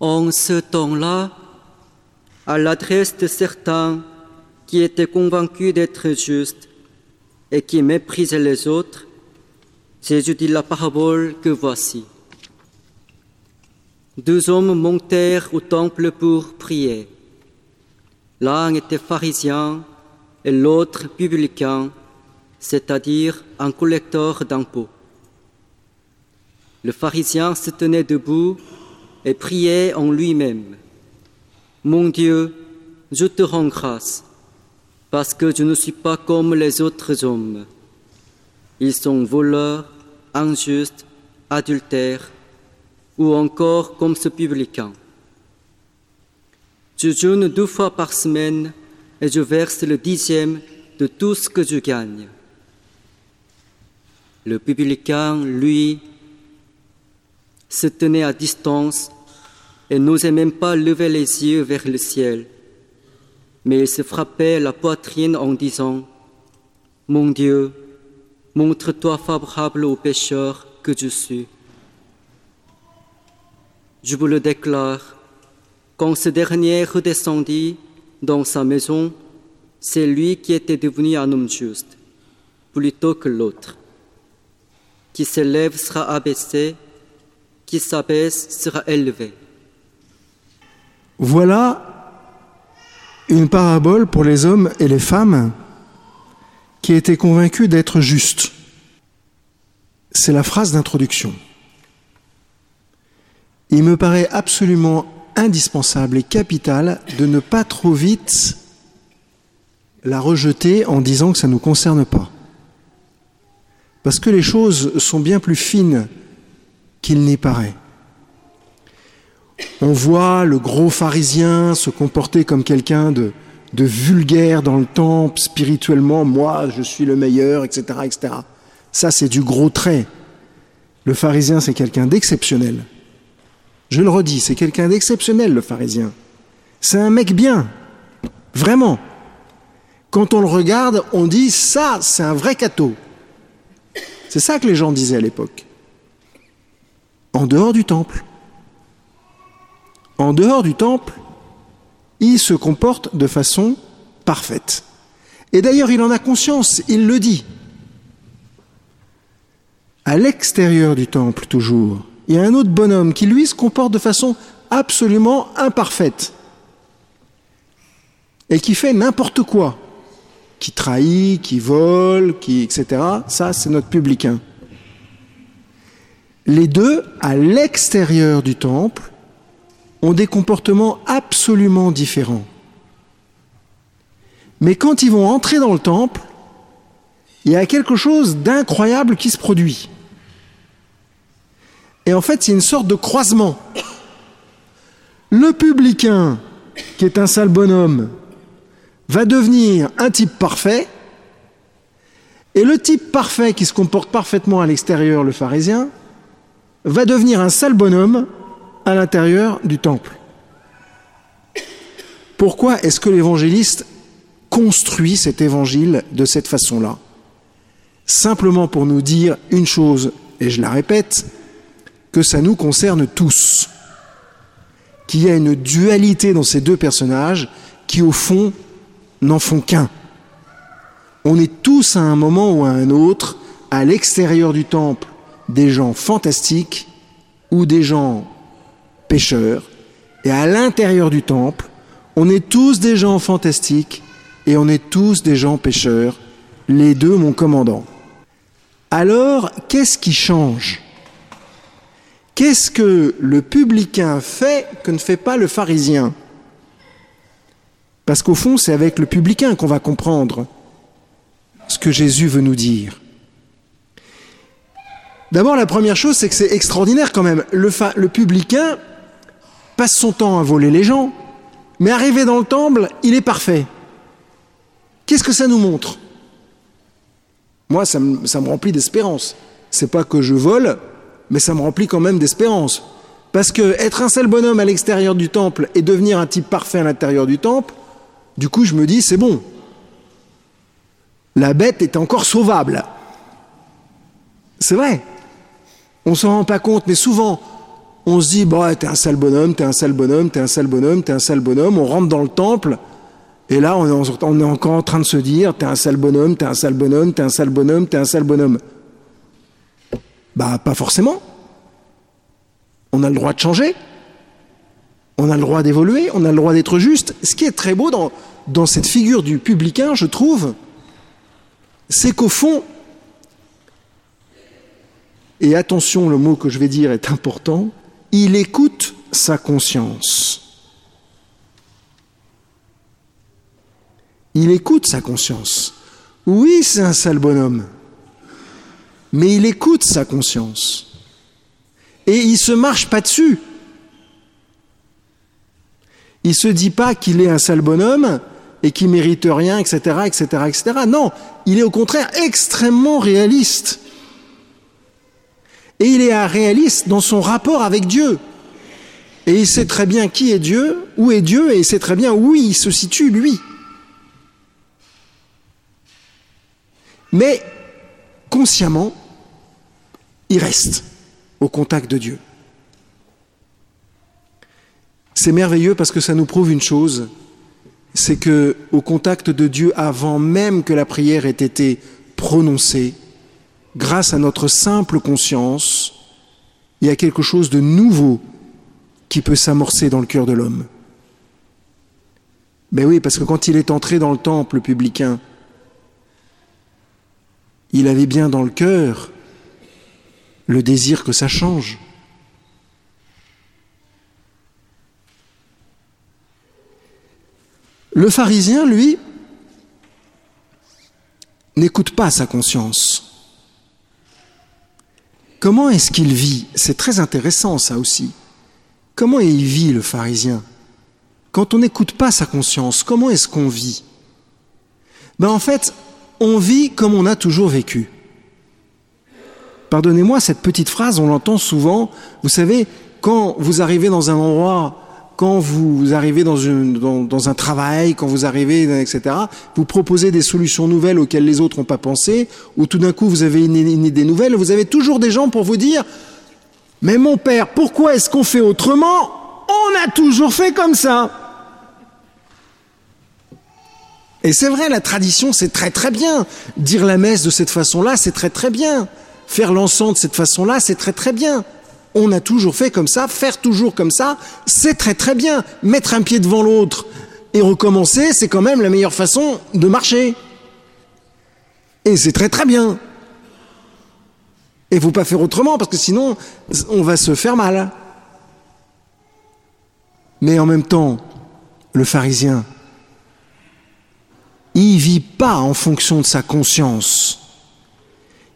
En ce temps-là, à l'adresse de certains qui étaient convaincus d'être justes et qui méprisaient les autres, Jésus dit la parabole que voici. Deux hommes montèrent au temple pour prier. L'un était pharisien et l'autre publicain, c'est-à-dire un collecteur d'impôts. Le pharisien se tenait debout et priait en lui-même. Mon Dieu, je te rends grâce, parce que je ne suis pas comme les autres hommes. Ils sont voleurs, injustes, adultères, ou encore comme ce publicain. Je jeûne deux fois par semaine et je verse le dixième de tout ce que je gagne. Le publicain, lui, se tenait à distance et n'osait même pas lever les yeux vers le ciel, mais il se frappait la poitrine en disant, Mon Dieu, montre-toi favorable aux pécheurs que je suis. Je vous le déclare, quand ce dernier redescendit dans sa maison, c'est lui qui était devenu un homme juste, plutôt que l'autre. Qui s'élève sera abaissé, qui s'abaisse sera élevé. Voilà une parabole pour les hommes et les femmes qui étaient convaincus d'être justes. C'est la phrase d'introduction. Il me paraît absolument indispensable et capital de ne pas trop vite la rejeter en disant que ça ne nous concerne pas. Parce que les choses sont bien plus fines qu'il n'y paraît. On voit le gros pharisien se comporter comme quelqu'un de, vulgaire dans le temple, spirituellement, moi je suis le meilleur, etc. etc. Ça c'est du gros trait. Le pharisien c'est quelqu'un d'exceptionnel. Je le redis, c'est quelqu'un d'exceptionnel, le pharisien. C'est un mec bien, vraiment. Quand on le regarde, on dit ça, c'est un vrai cateau. C'est ça que les gens disaient à l'époque. En dehors du temple. En dehors du temple, il se comporte de façon parfaite. Et d'ailleurs, il en a conscience, il le dit. À l'extérieur du temple, toujours, il y a un autre bonhomme qui, lui, se comporte de façon absolument imparfaite et qui fait n'importe quoi, qui trahit, qui vole, qui, etc. Ça, c'est notre publicain. Les deux, à l'extérieur du temple, ont des comportements absolument différents. Mais quand ils vont entrer dans le temple, il y a quelque chose d'incroyable qui se produit. Et en fait, c'est une sorte de croisement. Le publicain, qui est un sale bonhomme, va devenir un type parfait, et le type parfait qui se comporte parfaitement à l'extérieur, le pharisien, va devenir un sale bonhomme à l'intérieur du temple. Pourquoi est-ce que l'évangéliste construit cet évangile de cette façon-là? Simplement pour nous dire une chose, et je la répète, que ça nous concerne tous. Qu'il y a une dualité dans ces deux personnages qui, au fond, n'en font qu'un. On est tous à un moment ou à un autre, à l'extérieur du temple, des gens fantastiques ou des gens pécheurs, et à l'intérieur du temple, on est tous des gens fantastiques et on est tous des gens pécheurs, les deux mon commandant. Alors, qu'est-ce qui change? Qu'est-ce que le publicain fait que ne fait pas le pharisien? Parce qu'au fond, c'est avec le publicain qu'on va comprendre ce que Jésus veut nous dire. D'abord, la première chose, c'est que c'est extraordinaire quand même. Le, publicain passe son temps à voler les gens, mais arrivé dans le temple, il est parfait. Qu'est-ce que ça nous montre? Moi, ça me, ça me remplit d'espérance. C'est pas que je vole, mais ça me remplit quand même d'espérance. Parce que être un seul bonhomme à l'extérieur du temple et devenir un type parfait à l'intérieur du temple, du coup, je me dis, c'est bon. La bête est encore sauvable. C'est vrai. On s'en rend pas compte, mais souvent, on se dit, bah, t'es un sale bonhomme, t'es un sale bonhomme, t'es un sale bonhomme, t'es un sale bonhomme, on rentre dans le temple, et là, on est, encore en train de se dire, t'es un sale bonhomme, t'es un sale bonhomme, t'es un sale bonhomme, t'es un sale bonhomme. Bah, pas forcément. On a le droit de changer. On a le droit d'évoluer, on a le droit d'être juste. Ce qui est très beau dans, dans cette figure du publicain, je trouve, c'est qu'au fond, et attention, le mot que je vais dire est important, il écoute sa conscience. Il écoute sa conscience. Oui, c'est un sale bonhomme, mais il écoute sa conscience. Et il se marche pas dessus. Il se dit pas qu'il est un sale bonhomme et qu'il mérite rien, etc., etc., etc. Non, il est au contraire extrêmement réaliste. Et il est un réaliste dans son rapport avec Dieu. Et il sait très bien qui est Dieu, où est Dieu, et il sait très bien où il se situe, lui. Mais consciemment, il reste au contact de Dieu. C'est merveilleux parce que ça nous prouve une chose, c'est que au contact de Dieu avant même que la prière ait été prononcée, grâce à notre simple conscience, il y a quelque chose de nouveau qui peut s'amorcer dans le cœur de l'homme. Ben oui, parce que quand il est entré dans le temple publicain, il avait bien dans le cœur le désir que ça change. Le pharisien, lui, n'écoute pas sa conscience. Comment est-ce qu'il vit? C'est très intéressant ça aussi. Comment il vit le pharisien? Quand on n'écoute pas sa conscience, comment est-ce qu'on vit? Ben En fait, on vit comme on a toujours vécu. Pardonnez-moi, cette petite phrase, on l'entend souvent. Vous savez, quand vous arrivez dans un endroit quand vous arrivez dans, un travail, quand vous arrivez, etc., vous proposez des solutions nouvelles auxquelles les autres n'ont pas pensé, ou tout d'un coup vous avez une, une, idée nouvelle, vous avez toujours des gens pour vous dire Mais mon père, pourquoi est-ce qu'on fait autrement? On a toujours fait comme ça Et c'est vrai, la tradition, c'est très très bien. Dire la messe de cette façon-là, c'est très très bien. Faire l'encens de cette façon-là, c'est très très bien on a toujours fait comme ça, faire toujours comme ça, c'est très très bien. Mettre un pied devant l'autre et recommencer, c'est quand même la meilleure façon de marcher. Et c'est très très bien. Et il ne faut pas faire autrement, parce que sinon, on va se faire mal. Mais en même temps, le pharisien, il vit pas en fonction de sa conscience.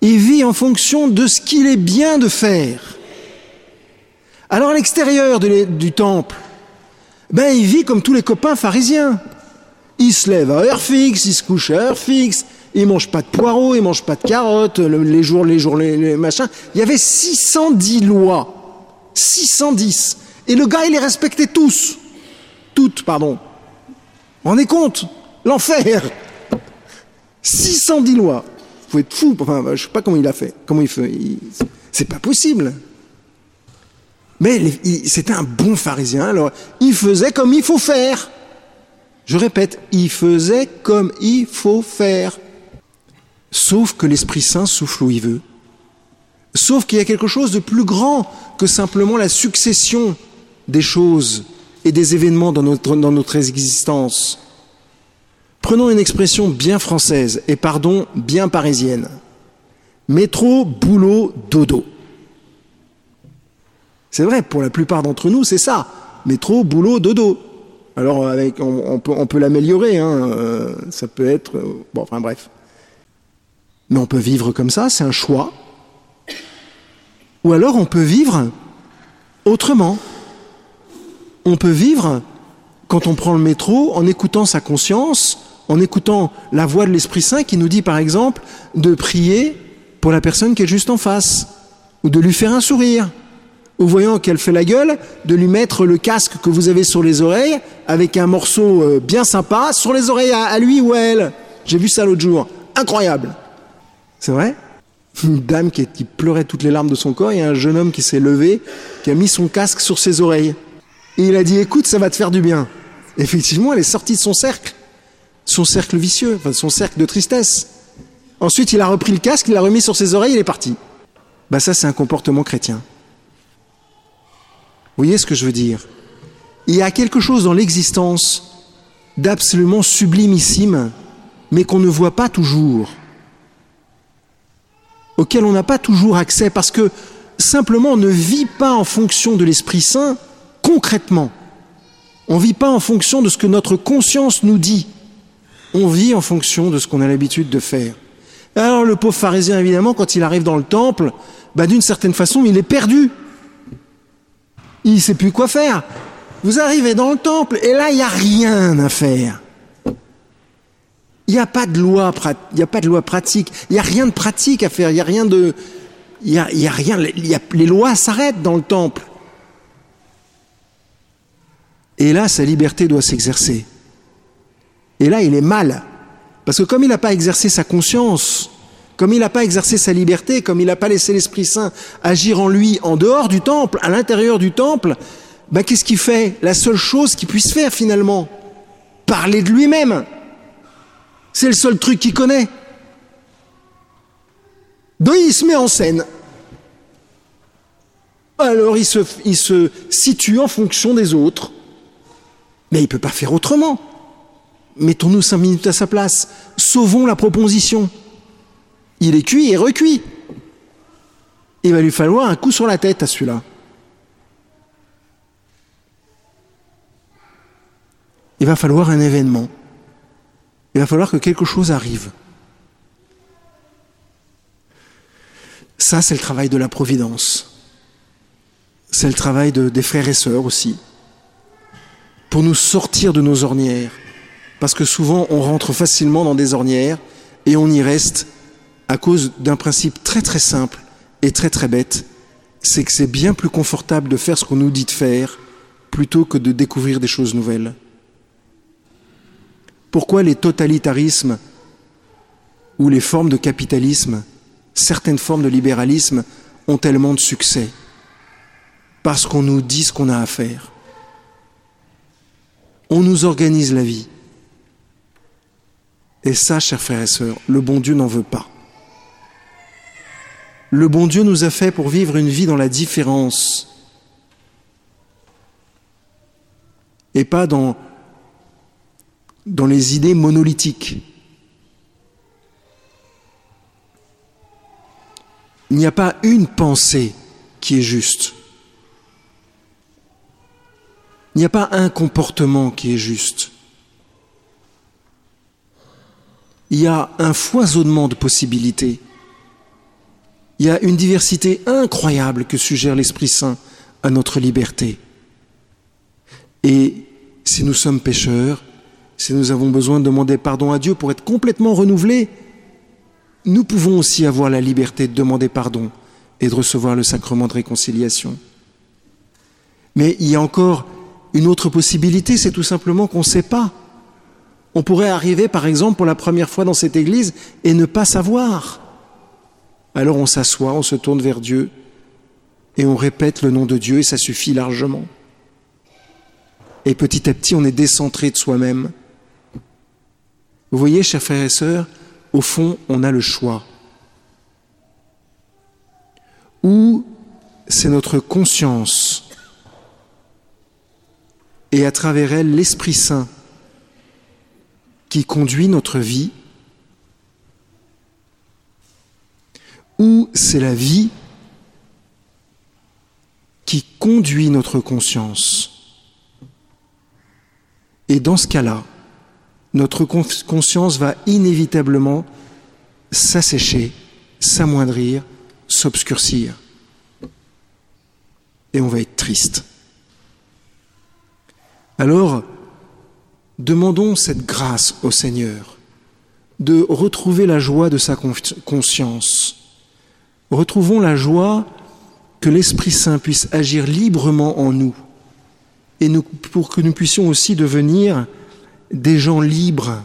Il vit en fonction de ce qu'il est bien de faire. Alors à l'extérieur du temple, ben il vit comme tous les copains pharisiens. Il se lève à heure fixe, il se couche à heure fixe, il mange pas de poireaux, il mange pas de carottes, les jours, les jours, les, machins. Il y avait 610 lois. 610. Et le gars, il les respectait tous. Toutes, pardon. Vous rendez compte? L'enfer 610 lois. Faut être fou. Enfin, je sais pas comment il a fait. Comment il fait. C'est pas possible. Mais c'était un bon pharisien, alors il faisait comme il faut faire. Je répète, il faisait comme il faut faire. Sauf que l'Esprit Saint souffle où il veut. Sauf qu'il y a quelque chose de plus grand que simplement la succession des choses et des événements dans notre, existence. Prenons une expression bien française et pardon, bien parisienne. Métro, boulot, dodo. C'est vrai, pour la plupart d'entre nous, c'est ça. Métro, boulot, dodo. Alors, avec, on, peut, on peut l'améliorer, hein, euh, ça peut être... Euh, bon, enfin bref. Mais on peut vivre comme ça, c'est un choix. Ou alors on peut vivre autrement. On peut vivre, quand on prend le métro, en écoutant sa conscience, en écoutant la voix de l'Esprit Saint qui nous dit par exemple de prier pour la personne qui est juste en face, ou de lui faire un sourire, ou voyant qu'elle fait la gueule, de lui mettre le casque que vous avez sur les oreilles, avec un morceau euh, bien sympa, sur les oreilles à, lui ou à elle. J'ai vu ça l'autre jour. Incroyable. C'est vrai? Une dame qui, pleurait toutes les larmes de son corps et un jeune homme qui s'est levé, qui a mis son casque sur ses oreilles. Et il a dit écoute, ça va te faire du bien. Effectivement, elle est sortie de son cercle, son cercle vicieux, enfin, son cercle de tristesse. Ensuite, il a repris le casque, il l'a remis sur ses oreilles, il est parti. Bah ça, c'est un comportement chrétien. Vous voyez ce que je veux dire? Il y a quelque chose dans l'existence d'absolument sublimissime, mais qu'on ne voit pas toujours, auquel on n'a pas toujours accès, parce que simplement on ne vit pas en fonction de l'Esprit Saint concrètement. On ne vit pas en fonction de ce que notre conscience nous dit. On vit en fonction de ce qu'on a l'habitude de faire. Alors le pauvre pharisien, évidemment, quand il arrive dans le temple, bah, d'une certaine façon, il est perdu. Il ne sait plus quoi faire. Vous arrivez dans le temple et là, il n'y a rien à faire. Il n'y a pas de loi, pratique. Il n'y a rien de pratique à faire. Il n'y a rien. les lois s'arrêtent dans le temple. Et là, sa liberté doit s'exercer. Et là, il est mal. Parce que comme il n'a pas exercé sa conscience, comme il n'a pas exercé sa liberté, comme il n'a pas laissé l'Esprit Saint agir en lui en dehors du temple, à l'intérieur du temple, ben qu'est-ce qu'il fait? La seule chose qu'il puisse faire finalement, parler de lui-même. C'est le seul truc qu'il connaît. Donc il se met en scène. Alors il se, il se situe en fonction des autres. Mais il ne peut pas faire autrement. Mettons-nous cinq minutes à sa place. Sauvons la proposition. Il est cuit et recuit. Il va lui falloir un coup sur la tête à celui-là. Il va falloir un événement. Il va falloir que quelque chose arrive. Ça, c'est le travail de la Providence. C'est le travail de, des frères et sœurs aussi. Pour nous sortir de nos ornières. Parce que souvent, on rentre facilement dans des ornières et on y reste à cause d'un principe très très simple et très très bête. C'est que c'est bien plus confortable de faire ce qu'on nous dit de faire plutôt que de découvrir des choses nouvelles. Pourquoi les totalitarismes ou les formes de capitalisme, certaines formes de libéralisme ont tellement de succès? Parce qu'on nous dit ce qu'on a à faire. On nous organise la vie. Et ça, chers frères et sœurs, le bon Dieu n'en veut pas. Le bon Dieu nous a fait pour vivre une vie dans la différence et pas dans dans les idées monolithiques. Il n'y a pas une pensée qui est juste. Il n'y a pas un comportement qui est juste. Il y a un foisonnement de possibilités. Il y a une diversité incroyable que suggère l'Esprit Saint à notre liberté. Et si nous sommes pécheurs, si nous avons besoin de demander pardon à Dieu pour être complètement renouvelés, nous pouvons aussi avoir la liberté de demander pardon et de recevoir le sacrement de réconciliation. Mais il y a encore une autre possibilité, c'est tout simplement qu'on ne sait pas. On pourrait arriver, par exemple, pour la première fois dans cette église et ne pas savoir. Alors on s'assoit, on se tourne vers Dieu et on répète le nom de Dieu et ça suffit largement. Et petit à petit, on est décentré de soi-même vous voyez, chers frères et sœurs, au fond, on a le choix. Ou c'est notre conscience et à travers elle l'Esprit Saint qui conduit notre vie, ou c'est la vie qui conduit notre conscience. Et dans ce cas-là, notre conscience va inévitablement s'assécher, s'amoindrir, s'obscurcir. Et on va être triste. Alors, demandons cette grâce au Seigneur de retrouver la joie de sa conscience. Retrouvons la joie que l'Esprit Saint puisse agir librement en nous et pour que nous puissions aussi devenir des gens libres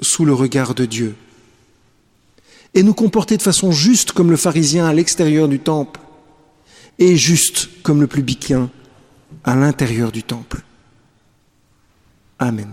sous le regard de Dieu et nous comporter de façon juste comme le pharisien à l'extérieur du temple et juste comme le publicain à l'intérieur du temple. Amen.